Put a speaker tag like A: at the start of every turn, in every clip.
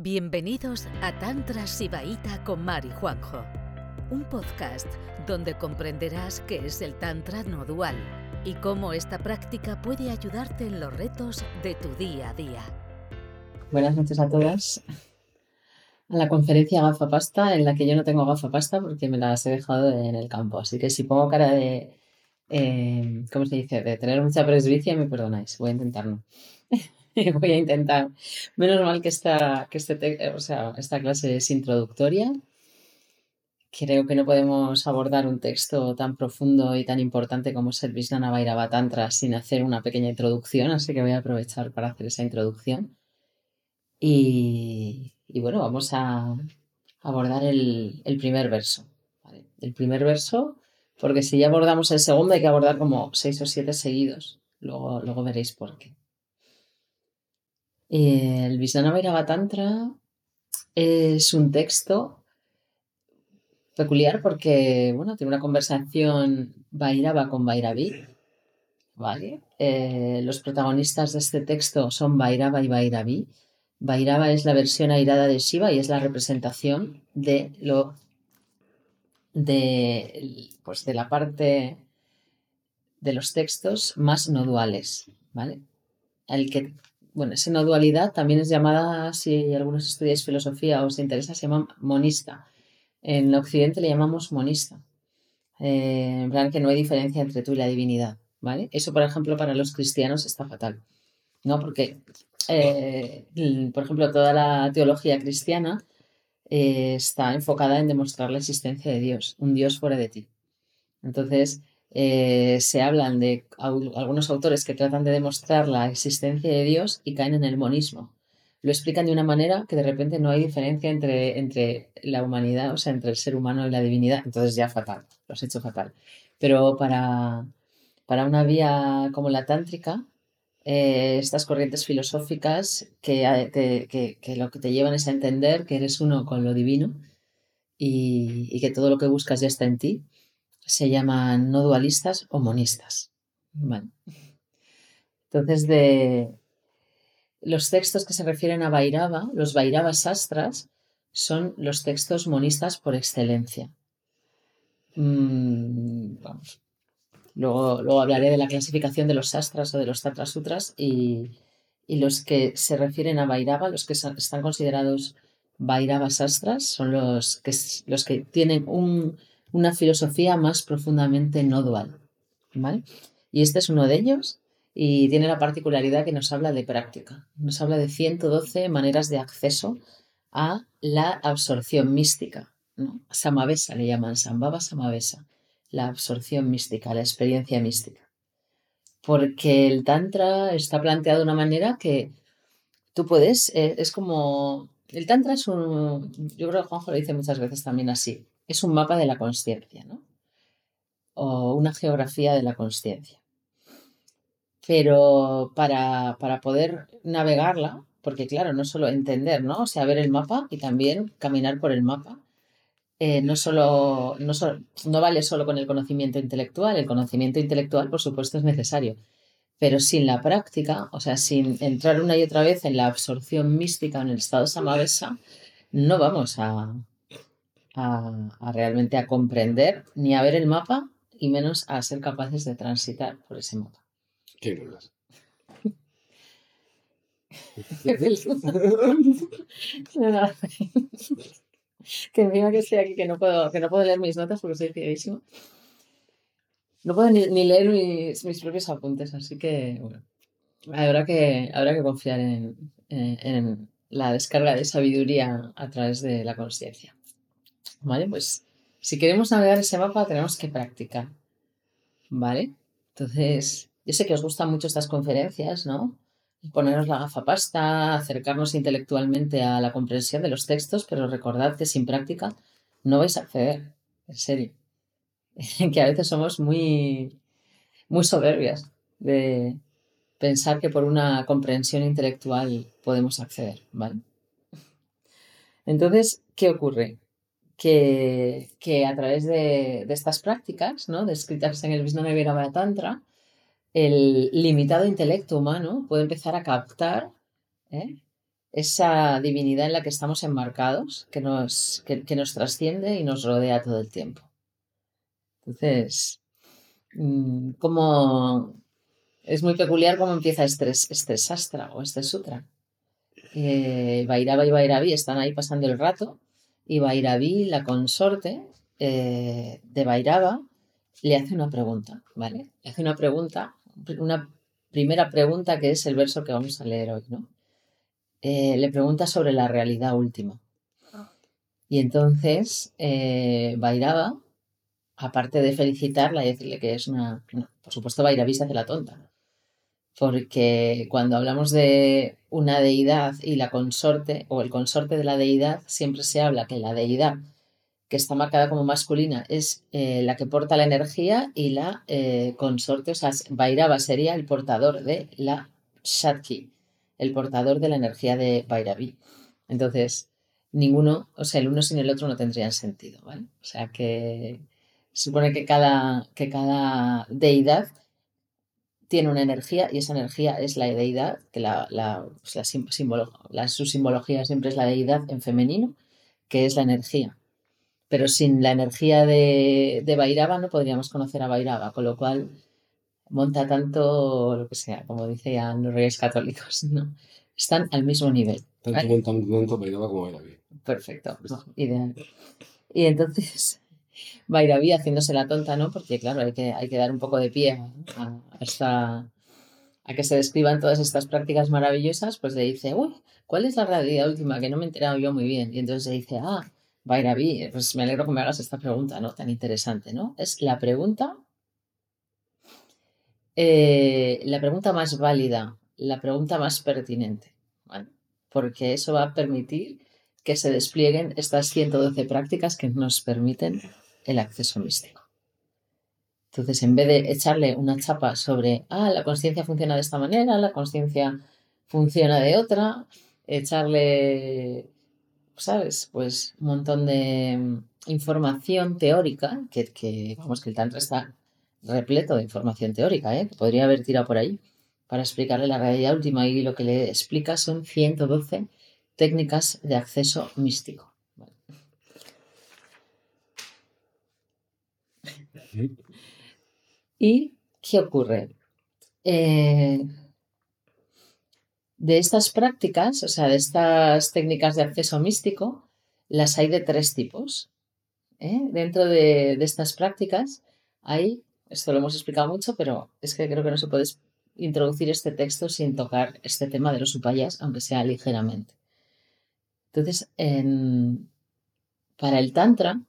A: Bienvenidos a Tantra Sibaíta con Mari Juanjo, un podcast donde comprenderás qué es el Tantra no dual y cómo esta práctica puede ayudarte en los retos de tu día a día.
B: Buenas noches a todas. A la conferencia Gafapasta, en la que yo no tengo gafapasta porque me las he dejado en el campo. Así que si pongo cara de, eh, ¿cómo se dice?, de tener mucha presbicia, me perdonáis. Voy a intentarlo. voy a intentar. Menos mal que esta, que este, o sea, esta clase es introductoria. Creo que no podemos abordar un texto tan profundo y tan importante como es el Vishnu Vairava Tantra sin hacer una pequeña introducción, así que voy a aprovechar para hacer esa introducción. Y, bueno, vamos a abordar el, primer verso. El primer verso, porque si ya abordamos el segundo hay que abordar como seis o siete seguidos. Luego, luego veréis por qué. El Vijnana Tantra es un texto peculiar porque, bueno, tiene una conversación Vairava con Vairavi, ¿vale? Eh, los protagonistas de este texto son Vairava y Vairavi. Vairava es la versión airada de Shiva y es la representación de lo de, pues de la parte de los textos más no duales, ¿vale? El que bueno, esa no dualidad también es llamada, si algunos estudiáis filosofía o os interesa, se llama monista. En Occidente le llamamos monista. Eh, en plan que no hay diferencia entre tú y la divinidad, ¿vale? Eso, por ejemplo, para los cristianos está fatal, ¿no? Porque, eh, por ejemplo, toda la teología cristiana eh, está enfocada en demostrar la existencia de Dios, un Dios fuera de ti. Entonces, eh, se hablan de algunos autores que tratan de demostrar la existencia de Dios y caen en el monismo. Lo explican de una manera que de repente no hay diferencia entre, entre la humanidad, o sea, entre el ser humano y la divinidad. Entonces ya fatal, lo has hecho fatal. Pero para, para una vía como la tántrica, eh, estas corrientes filosóficas que, que, que, lo que te llevan es a entender que eres uno con lo divino y que todo lo que buscas ya está en ti se llaman no dualistas o monistas. Entonces, de los textos que se refieren a Vairava, los Vairava Sastras, son los textos monistas por excelencia. Mm, luego, luego, hablaré de la clasificación de los Sastras o de los Tatra Sutras y, los que se refieren a Vairava, los que están considerados Vairava Sastras, son los que, los que tienen un, una filosofía más profundamente no dual. ¿vale? Y este es uno de ellos y tiene la particularidad que nos habla de práctica. Nos habla de 112 maneras de acceso a la absorción mística. ¿no? Samavesa le llaman, Sambhava Samavesa, la absorción mística, la experiencia mística. Porque el Tantra está planteado de una manera que tú puedes, eh, es como, el Tantra es un, yo creo que Juanjo lo dice muchas veces también así, es un mapa de la conciencia, ¿no? O una geografía de la conciencia. Pero para, poder navegarla, porque claro, no solo entender, ¿no? O sea, ver el mapa y también caminar por el mapa. Eh, no, solo, no, no vale solo con el conocimiento intelectual, el conocimiento intelectual por supuesto es necesario, pero sin la práctica, o sea, sin entrar una y otra vez en la absorción mística en el estado samavesa, no vamos a, a, realmente a comprender ni a ver el mapa y menos a ser capaces de transitar por ese mapa.
C: ¿Qué dudas?
B: que encima que estoy aquí que no puedo, que no puedo leer mis notas porque estoy fiadísimo. No puedo ni, leer mis, mis, propios apuntes, así que bueno, habrá que, habrá que confiar en, en la descarga de sabiduría a través de la conciencia. ¿Vale? Pues si queremos navegar ese mapa tenemos que practicar. ¿Vale? Entonces, yo sé que os gustan mucho estas conferencias, ¿no? Ponernos la gafa pasta, acercarnos intelectualmente a la comprensión de los textos, pero recordad que sin práctica no vais a acceder, en serio. que a veces somos muy, muy soberbias de pensar que por una comprensión intelectual podemos acceder, ¿vale? Entonces, ¿qué ocurre? Que, a través de, estas prácticas, ¿no? descritas en el Vijnana Tantra, el limitado intelecto humano puede empezar a captar ¿eh? esa divinidad en la que estamos enmarcados, que nos, que, que nos trasciende y nos rodea todo el tiempo. Entonces, mm, como es muy peculiar cómo empieza este, este sastra o este sutra. Eh, Bairaba y Bairaví están ahí pasando el rato y Bairaví, la consorte eh, de Bairaba, le hace una pregunta, ¿vale? Le hace una pregunta, una primera pregunta que es el verso que vamos a leer hoy, ¿no? Eh, le pregunta sobre la realidad última. Y entonces eh, Bairaba, aparte de felicitarla y decirle que es una, por supuesto Bairaví se hace la tonta, porque cuando hablamos de una deidad y la consorte o el consorte de la deidad, siempre se habla que la deidad que está marcada como masculina es eh, la que porta la energía y la eh, consorte, o sea, Bairaba sería el portador de la Shakti, el portador de la energía de Bairavi. Entonces, ninguno, o sea, el uno sin el otro no tendrían sentido, ¿vale? O sea, que supone que cada, que cada deidad tiene una energía y esa energía es la deidad, que la, la, pues la, su simbología siempre es la deidad en femenino, que es la energía. Pero sin la energía de, de Bairaba no podríamos conocer a Bairaba, con lo cual monta tanto lo que sea, como decían los reyes católicos, ¿no? Están al mismo nivel.
C: Tanto Bairaba como Bairaví.
B: Perfecto, ideal. Y entonces Bairaví haciéndose la tonta, ¿no? Porque claro, hay que, hay que dar un poco de pie a, a que se describan todas estas prácticas maravillosas, pues le dice, uy, ¿cuál es la realidad última? Que no me he enterado yo muy bien. Y entonces le dice, ah, Bairaví, pues me alegro que me hagas esta pregunta, ¿no? Tan interesante, ¿no? Es la pregunta, eh, la pregunta más válida, la pregunta más pertinente, porque eso va a permitir que se desplieguen estas 112 prácticas que nos permiten el acceso místico. Entonces, en vez de echarle una chapa sobre, ah, la conciencia funciona de esta manera, la conciencia funciona de otra, echarle, ¿sabes? Pues un montón de información teórica, que, vamos, que el Tantra está repleto de información teórica, ¿eh? que podría haber tirado por ahí, para explicarle la realidad última y lo que le explica son 112 técnicas de acceso místico. ¿Y qué ocurre? Eh, de estas prácticas, o sea, de estas técnicas de acceso místico, las hay de tres tipos. ¿eh? Dentro de, estas prácticas hay, esto lo hemos explicado mucho, pero es que creo que no se puede introducir este texto sin tocar este tema de los upayas, aunque sea ligeramente. Entonces, para el Tantra,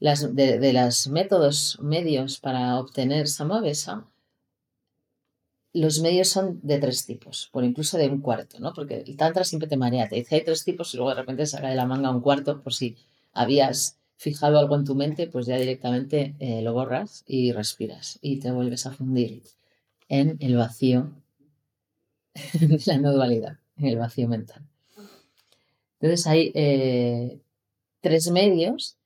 B: de, los métodos medios para obtener samavesa, los medios son de tres tipos, por incluso de un cuarto, ¿no? Porque el tantra siempre te marea, te dice hay tres tipos y luego de repente saca de la manga un cuarto por si habías fijado algo en tu mente, pues ya directamente eh, lo borras y respiras y te vuelves a fundir en el vacío de la no dualidad, en el vacío mental. Entonces hay eh, tres medios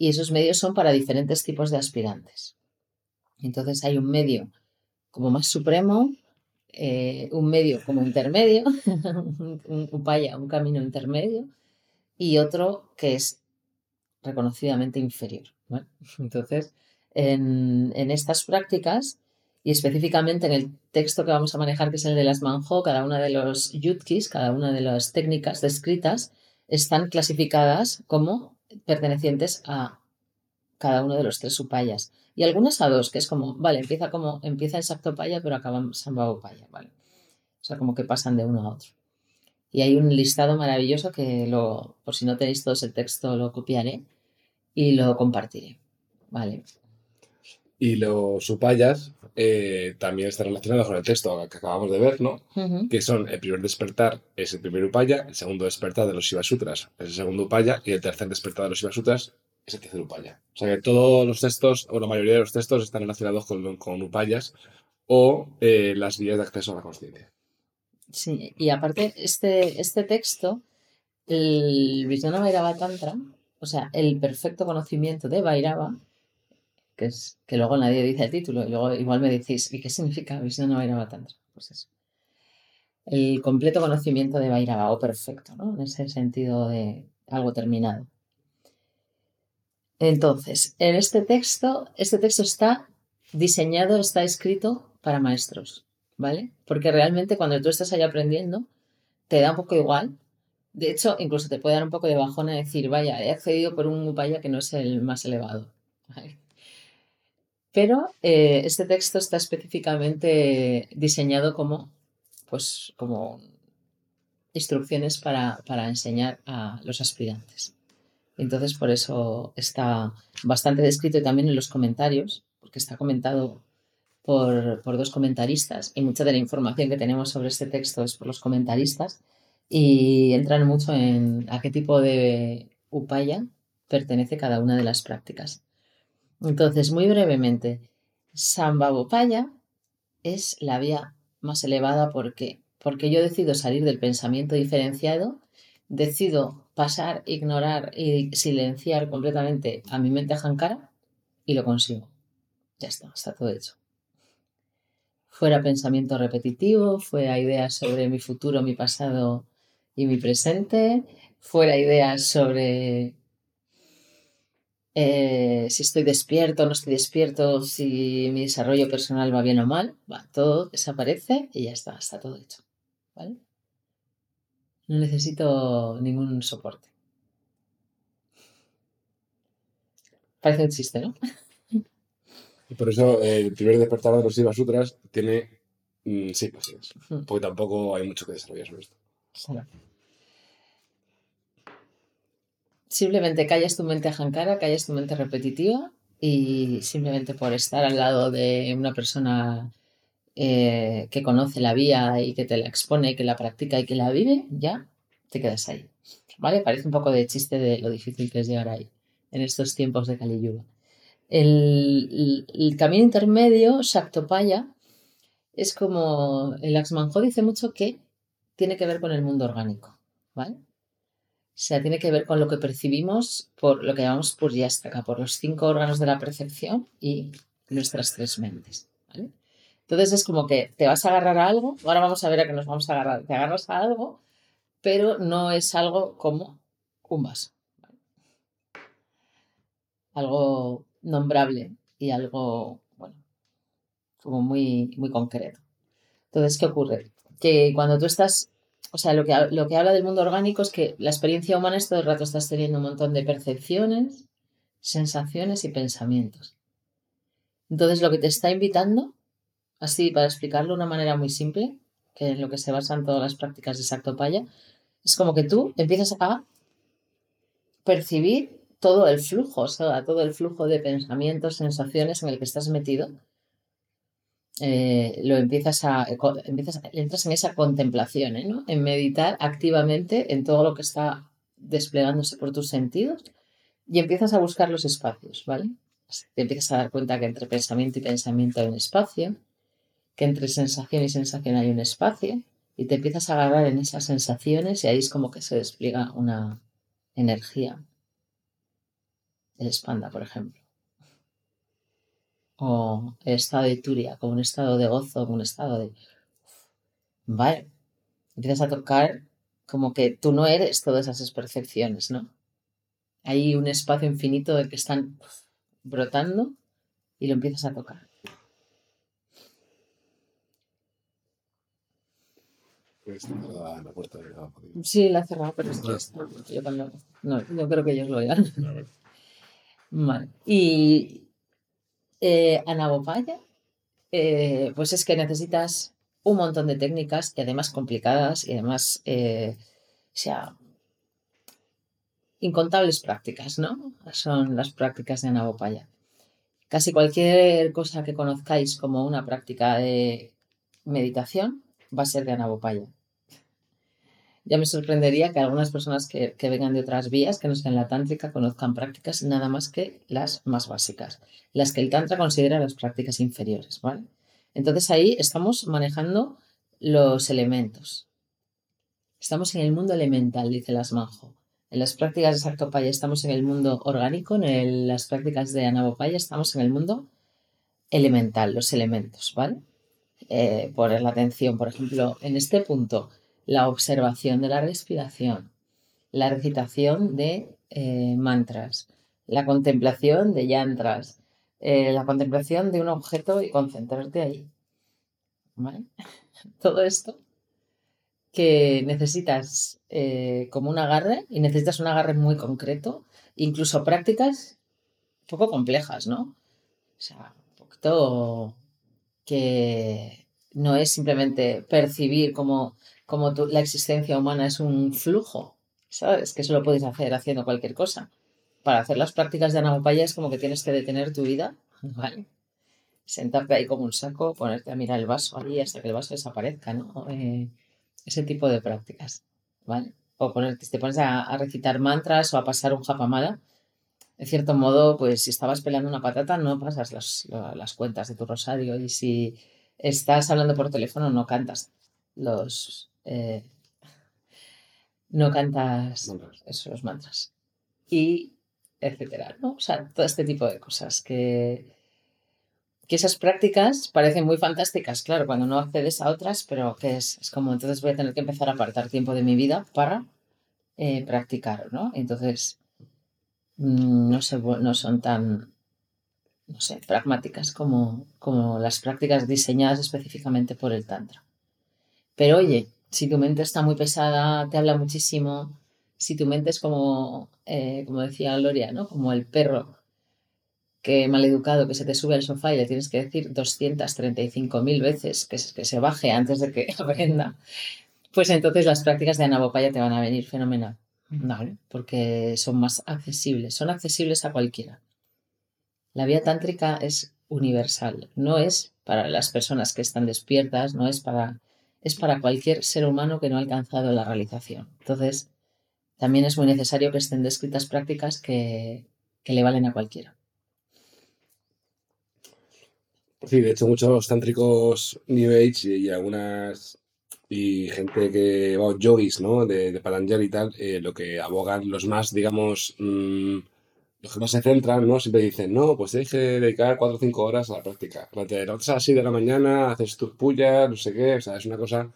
B: y esos medios son para diferentes tipos de aspirantes. Entonces hay un medio como más supremo, eh, un medio como intermedio, un camino intermedio, y otro que es reconocidamente inferior. Entonces, en, estas prácticas, y específicamente en el texto que vamos a manejar, que es el de las manjo, cada una de los yutkis, cada una de las técnicas descritas, están clasificadas como pertenecientes a cada uno de los tres upayas. Y algunas a dos, que es como, vale, empieza como, empieza en Paya, pero acaba en Sambhavopaya, ¿vale? O sea, como que pasan de uno a otro. Y hay un listado maravilloso que lo, por si no tenéis todos el texto, lo copiaré y lo compartiré. Vale.
C: Y los upayas eh, también están relacionados con el texto que acabamos de ver, ¿no? Que son el primer despertar es el primer upaya, el segundo despertar de los Shiva Sutras es el segundo upaya y el tercer despertar de los Shiva Sutras es el tercer upaya. O sea que todos los textos, o la mayoría de los textos, están relacionados con, con upayas o eh, las vías de acceso a la conciencia.
B: Sí, y aparte, este, este texto, el Vijnana Vairava Tantra, o sea, el perfecto conocimiento de Vairava, que es que luego nadie dice el título, y luego igual me decís, ¿y qué significa Vijnana Vairava Tantra? Pues eso. el completo conocimiento de Vairava o perfecto, ¿no? En ese sentido de algo terminado. Entonces, en este texto, este texto está diseñado, está escrito para maestros, ¿vale? Porque realmente cuando tú estás ahí aprendiendo, te da un poco igual. De hecho, incluso te puede dar un poco de bajón a decir, vaya, he accedido por un upaya que no es el más elevado. Pero eh, este texto está específicamente diseñado como, pues, como instrucciones para, para enseñar a los aspirantes. Entonces, por eso está bastante descrito también en los comentarios, porque está comentado por, dos comentaristas y mucha de la información que tenemos sobre este texto es por los comentaristas y entran mucho en a qué tipo de upaya pertenece cada una de las prácticas. Entonces, muy brevemente, Sambhavopaya es la vía más elevada porque porque yo decido salir del pensamiento diferenciado, decido pasar, ignorar y silenciar completamente a mi mente jankara y lo consigo. Ya está, está todo hecho. Fuera pensamiento repetitivo, fuera ideas sobre mi futuro, mi pasado y mi presente, fuera ideas sobre eh, si estoy despierto o no estoy despierto, si mi desarrollo personal va bien o mal, va, todo desaparece y ya está, está todo hecho. ¿Vale? No necesito ningún soporte. Parece un chiste, ¿no?
C: Y por eso el primer despertar de los Siva Sutras tiene mm, pasiones. Hmm. Porque tampoco hay mucho que desarrollar sobre esto.
B: Simplemente callas tu mente ajankara, callas tu mente repetitiva y simplemente por estar al lado de una persona eh, que conoce la vía y que te la expone, que la practica y que la vive, ya te quedas ahí. ¿Vale? Parece un poco de chiste de lo difícil que es llegar ahí en estos tiempos de Kali Yuga. El, camino intermedio, Shaktopaya, es como el Axmanjo dice mucho que tiene que ver con el mundo orgánico, ¿vale? O sea, tiene que ver con lo que percibimos por lo que llamamos Puryastaka, por los cinco órganos de la percepción y nuestras tres mentes. Entonces es como que te vas a agarrar a algo, ahora vamos a ver a qué nos vamos a agarrar, te agarras a algo, pero no es algo como un vaso. Algo nombrable y algo, bueno, como muy, muy concreto. Entonces, ¿qué ocurre? Que cuando tú estás, o sea, lo que, lo que habla del mundo orgánico es que la experiencia humana es todo el rato estás teniendo un montón de percepciones, sensaciones y pensamientos. Entonces, lo que te está invitando, así para explicarlo de una manera muy simple, que es lo que se basan todas las prácticas de Sactopaya, es como que tú empiezas a percibir todo el flujo, o sea, todo el flujo de pensamientos, sensaciones en el que estás metido, eh, lo empiezas a, empiezas entras en esa contemplación, ¿eh? ¿no? en meditar activamente en todo lo que está desplegándose por tus sentidos y empiezas a buscar los espacios, ¿vale? Te empiezas a dar cuenta que entre pensamiento y pensamiento hay un espacio, que entre sensación y sensación hay un espacio, y te empiezas a agarrar en esas sensaciones y ahí es como que se despliega una energía. El espanda, por ejemplo. O el estado de turia, como un estado de gozo, como un estado de... Vale. Empiezas a tocar como que tú no eres todas esas percepciones, ¿no? Hay un espacio infinito del que están brotando y lo empiezas a tocar. Sí, la ha cerrado, pero es que yo no, no creo que ellos lo oigan. Vale. Y eh, Anabopaya, eh, pues es que necesitas un montón de técnicas y además complicadas y además, eh, o sea, incontables prácticas, ¿no? Son las prácticas de Anabopaya. Casi cualquier cosa que conozcáis como una práctica de meditación va a ser de Anabopaya ya me sorprendería que algunas personas que, vengan de otras vías, que no sean la tántrica, conozcan prácticas nada más que las más básicas, las que el tantra considera las prácticas inferiores, ¿vale? Entonces ahí estamos manejando los elementos. Estamos en el mundo elemental, dice las Manjo. En las prácticas de Sartopaya estamos en el mundo orgánico, en las prácticas de Anabopaya estamos en el mundo elemental, los elementos, ¿vale? eh, poner la atención, por ejemplo, en este punto, la observación de la respiración, la recitación de eh, mantras, la contemplación de yantras, eh, la contemplación de un objeto y concentrarte ahí. Todo esto que necesitas eh, como un agarre y necesitas un agarre muy concreto, incluso prácticas poco complejas, ¿no? O sea, un poquito que no es simplemente percibir como, como la existencia humana es un flujo, ¿sabes? Que eso lo puedes hacer haciendo cualquier cosa. Para hacer las prácticas de Anamopaya es como que tienes que detener tu vida, ¿vale? Sentarte ahí como un saco, ponerte a mirar el vaso ahí hasta que el vaso desaparezca, ¿no? Eh, ese tipo de prácticas, ¿vale? O ponerte, te pones a, recitar mantras o a pasar un japamada. En cierto modo, pues si estabas peleando una patata, no pasas las, cuentas de tu rosario. Y si estás hablando por teléfono, no cantas los. Eh, no cantas esos mantras. Y etcétera, ¿no? O sea, todo este tipo de cosas que que esas prácticas parecen muy fantásticas, claro, cuando no accedes a otras, pero que es, es como entonces voy a tener que empezar a apartar tiempo de mi vida para eh, practicar, ¿no? Entonces, mm, no, sé, no son tan, no sé, pragmáticas como, como las prácticas diseñadas específicamente por el Tantra. Pero oye, si tu mente está muy pesada, te habla muchísimo, si tu mente es como, eh, como decía Gloria, ¿no? Como el perro que maleducado que se te sube al sofá y le tienes que decir 235.000 veces que, que se baje antes de que aprenda, pues entonces las prácticas de anabopaya te van a venir fenomenal, ¿vale? Porque son más accesibles, son accesibles a cualquiera. La vía tántrica es universal, no es para las personas que están despiertas, no es para es para cualquier ser humano que no ha alcanzado la realización. Entonces, también es muy necesario que estén descritas prácticas que, que le valen a cualquiera.
C: Sí, de hecho muchos tántricos New Age y, algunas y gente que, va yogis, ¿no? De, de Patanjali y tal, eh, lo que abogan los más, digamos, mm, los que más se centran, ¿no? Siempre dicen, no, pues tienes que dedicar 4 o 5 horas a la práctica. Te levantas a las 6 de la mañana, haces tus pullas, no sé qué, o sea, es una cosa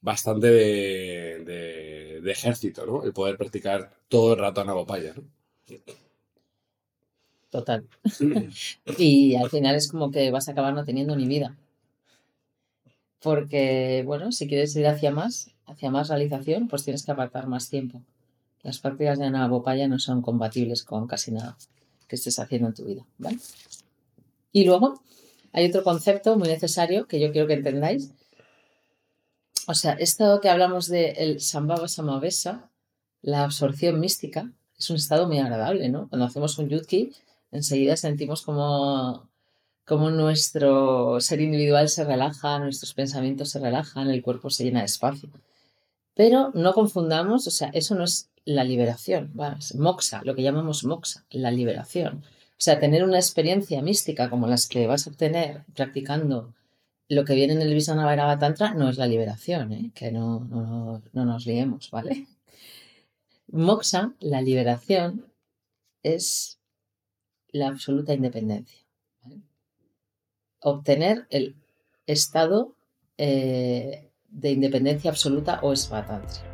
C: bastante de, de, ejército, ¿no? El poder practicar todo el rato Nagopaya, ¿no?
B: Total. y al final es como que vas a acabar no teniendo ni vida. Porque, bueno, si quieres ir hacia más, hacia más realización, pues tienes que apartar más tiempo. Las prácticas de Anabopaya no son compatibles con casi nada que estés haciendo en tu vida, ¿vale? Y luego hay otro concepto muy necesario que yo quiero que entendáis. O sea, esto que hablamos de el Sambhava Samavesa, la absorción mística, es un estado muy agradable, ¿no? Cuando hacemos un yutki, enseguida sentimos como, como nuestro ser individual se relaja, nuestros pensamientos se relajan, el cuerpo se llena de espacio. Pero no confundamos, o sea, eso no es la liberación, es moxa, lo que llamamos moxa, la liberación. O sea, tener una experiencia mística como las que vas a obtener practicando lo que viene en el Visanavairava Tantra no es la liberación, ¿eh? que no, no, no nos liemos, ¿vale? Moxa, la liberación, es la absoluta independencia. Obtener el estado eh, de independencia absoluta o esvatantria.